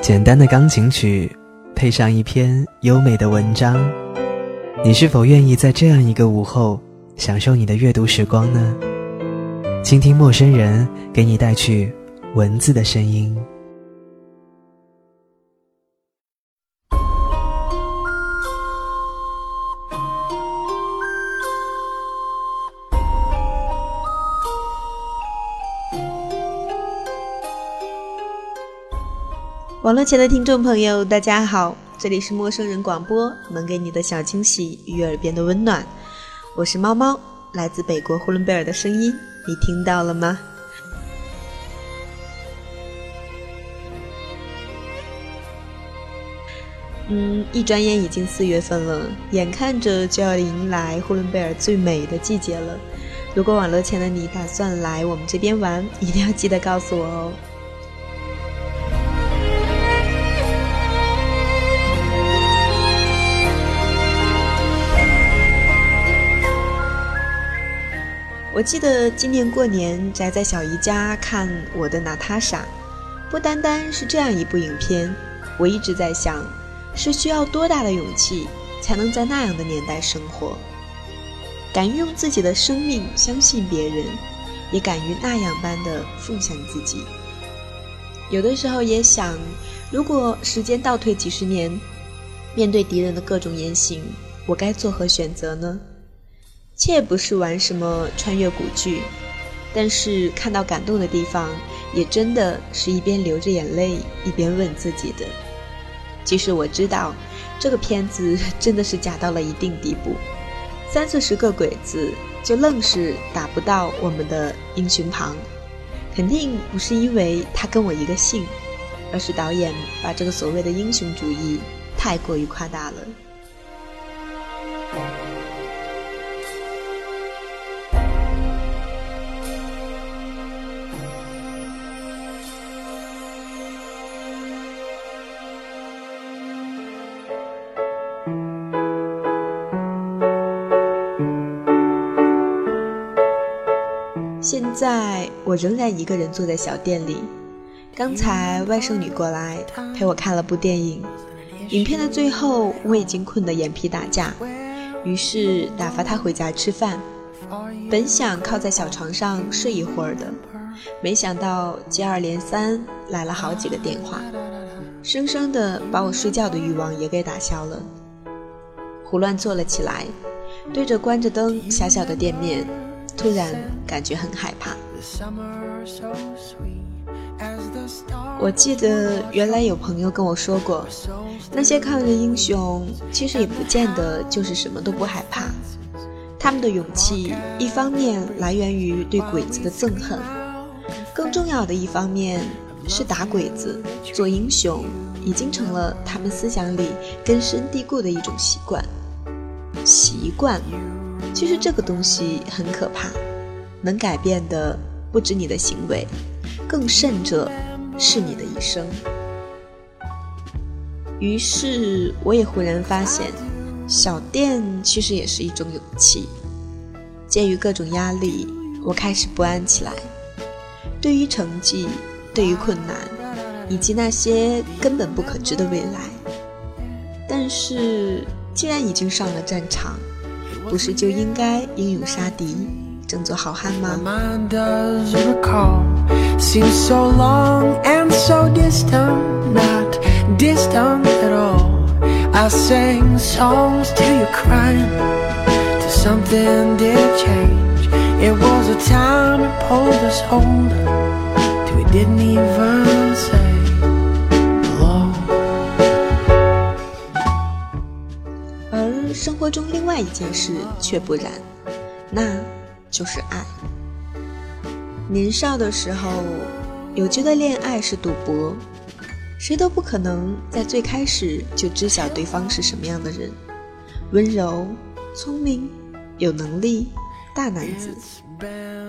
简单的钢琴曲，配上一篇优美的文章，你是否愿意在这样一个午后享受你的阅读时光呢？倾听陌生人给你带去文字的声音。网络前的听众朋友，大家好，这里是陌生人广播，能给你的小惊喜与耳边的温暖。我是猫猫，来自北国呼伦贝尔的声音，你听到了吗？嗯，一转眼已经四月份了，眼看着就要迎来呼伦贝尔最美的季节了。如果网络前的你打算来我们这边玩，一定要记得告诉我哦。我记得今年过年宅在小姨家看我的娜塔莎，不单单是这样一部影片，我一直在想，是需要多大的勇气才能在那样的年代生活，敢于用自己的生命相信别人，也敢于那样般的奉献自己。有的时候也想，如果时间倒退几十年，面对敌人的各种言行，我该作何选择呢？切不是玩什么穿越古剧，但是看到感动的地方，也真的是一边流着眼泪一边问自己的。即使我知道这个片子真的是假到了一定地步，三四十个鬼子就愣是打不到我们的英雄旁，肯定不是因为他跟我一个姓，而是导演把这个所谓的英雄主义太过于夸大了。在我仍然一个人坐在小店里。刚才外甥女过来陪我看了部电影，影片的最后我已经困得眼皮打架，于是打发她回家吃饭。本想靠在小床上睡一会儿的，没想到接二连三来了好几个电话，生生的把我睡觉的欲望也给打消了。胡乱坐了起来，对着关着灯狭小的店面。突然感觉很害怕。我记得原来有朋友跟我说过，那些抗日英雄其实也不见得就是什么都不害怕，他们的勇气一方面来源于对鬼子的憎恨，更重要的一方面是打鬼子做英雄已经成了他们思想里根深蒂固的一种习惯。习惯。其实这个东西很可怕，能改变的不止你的行为，更甚者是你的一生。于是我也忽然发现，小店其实也是一种勇气。鉴于各种压力，我开始不安起来。对于成绩，对于困难，以及那些根本不可知的未来，但是既然已经上了战场。不是就应该英勇杀敌，争做好汉吗？生活中另外一件事却不然，那就是爱。年少的时候，有觉得恋爱是赌博，谁都不可能在最开始就知晓对方是什么样的人，温柔、聪明、有能力、大男子。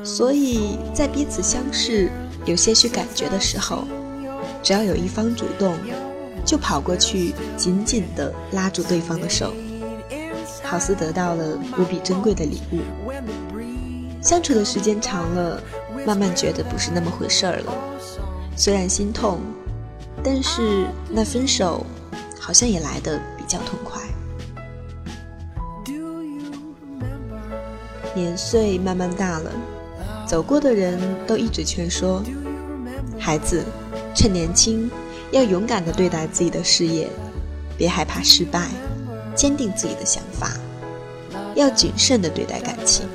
所以在彼此相视、有些许感觉的时候，只要有一方主动，就跑过去紧紧地拉住对方的手。好似得到了无比珍贵的礼物。相处的时间长了，慢慢觉得不是那么回事儿了。虽然心痛，但是那分手好像也来得比较痛快。年岁慢慢大了，走过的人都一直劝说孩子，趁年轻要勇敢地对待自己的事业，别害怕失败，坚定自己的想法，要谨慎的对待感情，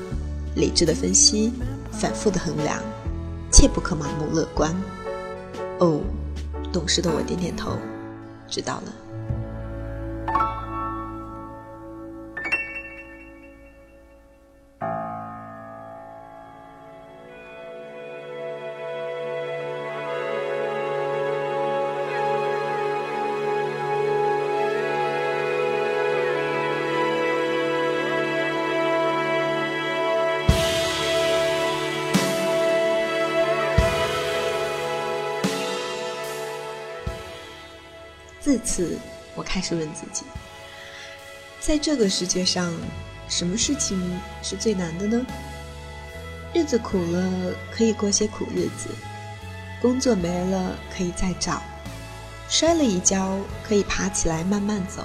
理智的分析，反复的衡量，切不可盲目乐观。哦，懂事的我点点头，知道了。自此，我开始问自己：在这个世界上，什么事情是最难的呢？日子苦了，可以过些苦日子；工作没了，可以再找；摔了一跤，可以爬起来慢慢走；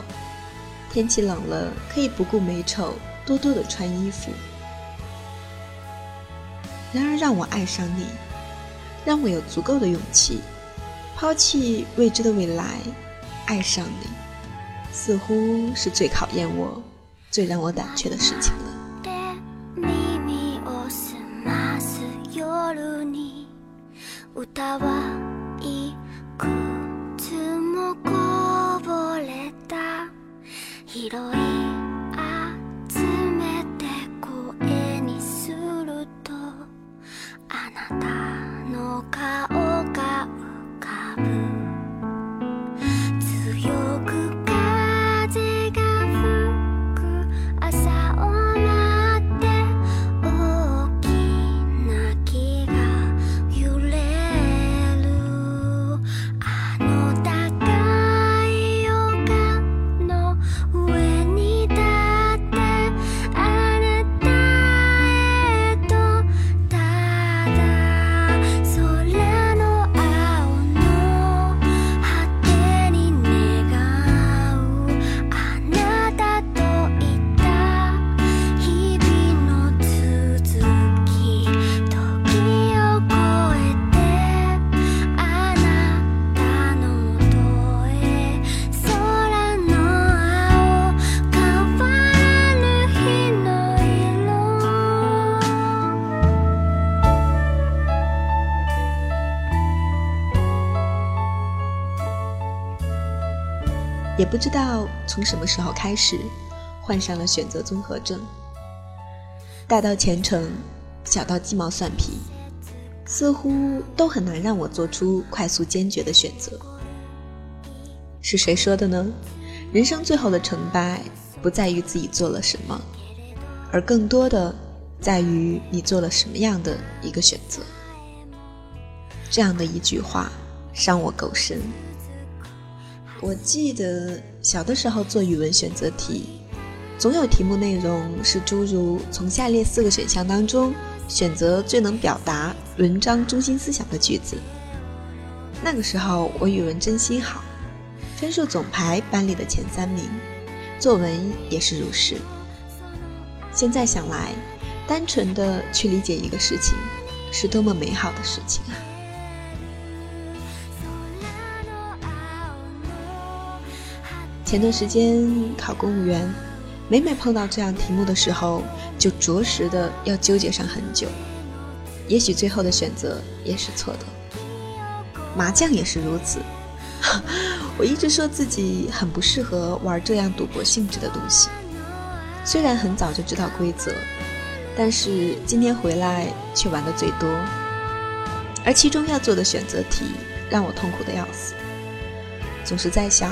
天气冷了，可以不顾美丑，多多的穿衣服。然而，让我爱上你，让我有足够的勇气，抛弃未知的未来。爱上你，似乎是最考验我、最让我胆怯的事情了。不知道从什么时候开始，患上了选择综合症。大到前程，小到鸡毛蒜皮，似乎都很难让我做出快速坚决的选择。是谁说的呢？人生最后的成败，不在于自己做了什么，而更多的在于你做了什么样的一个选择。这样的一句话，伤我够深。我记得小的时候做语文选择题，总有题目内容是诸如从下列四个选项当中选择最能表达文章中心思想的句子。那个时候我语文真心好，分数总排班里的前三名，作文也是如是。现在想来，单纯的去理解一个事情，是多么美好的事情啊！前段时间考公务员，每每碰到这样题目的时候，就着实的要纠结上很久。也许最后的选择也是错的。麻将也是如此。我一直说自己很不适合玩这样赌博性质的东西。虽然很早就知道规则，但是今天回来却玩的最多。而其中要做的选择题让我痛苦的要死，总是在想。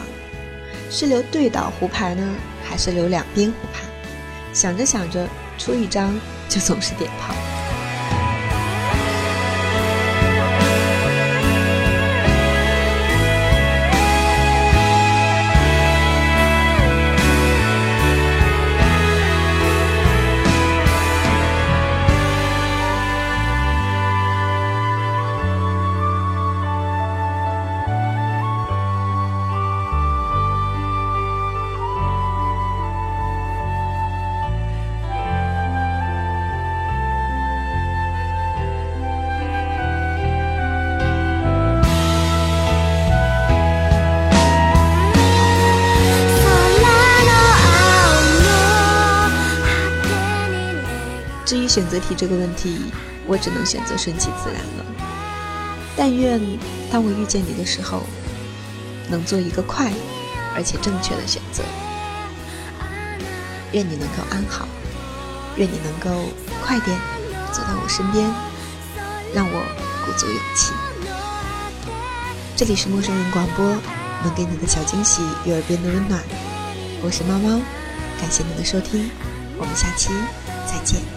是留对倒胡牌呢，还是留两边胡牌？想着想着，出一张就总是点炮。选择题这个问题，我只能选择顺其自然了。但愿当我遇见你的时候，能做一个快而且正确的选择。愿你能够安好，愿你能够快点走到我身边，让我鼓足勇气。这里是陌生人广播，能给你的小惊喜与耳边的温暖。我是猫猫，感谢你的收听，我们下期再见。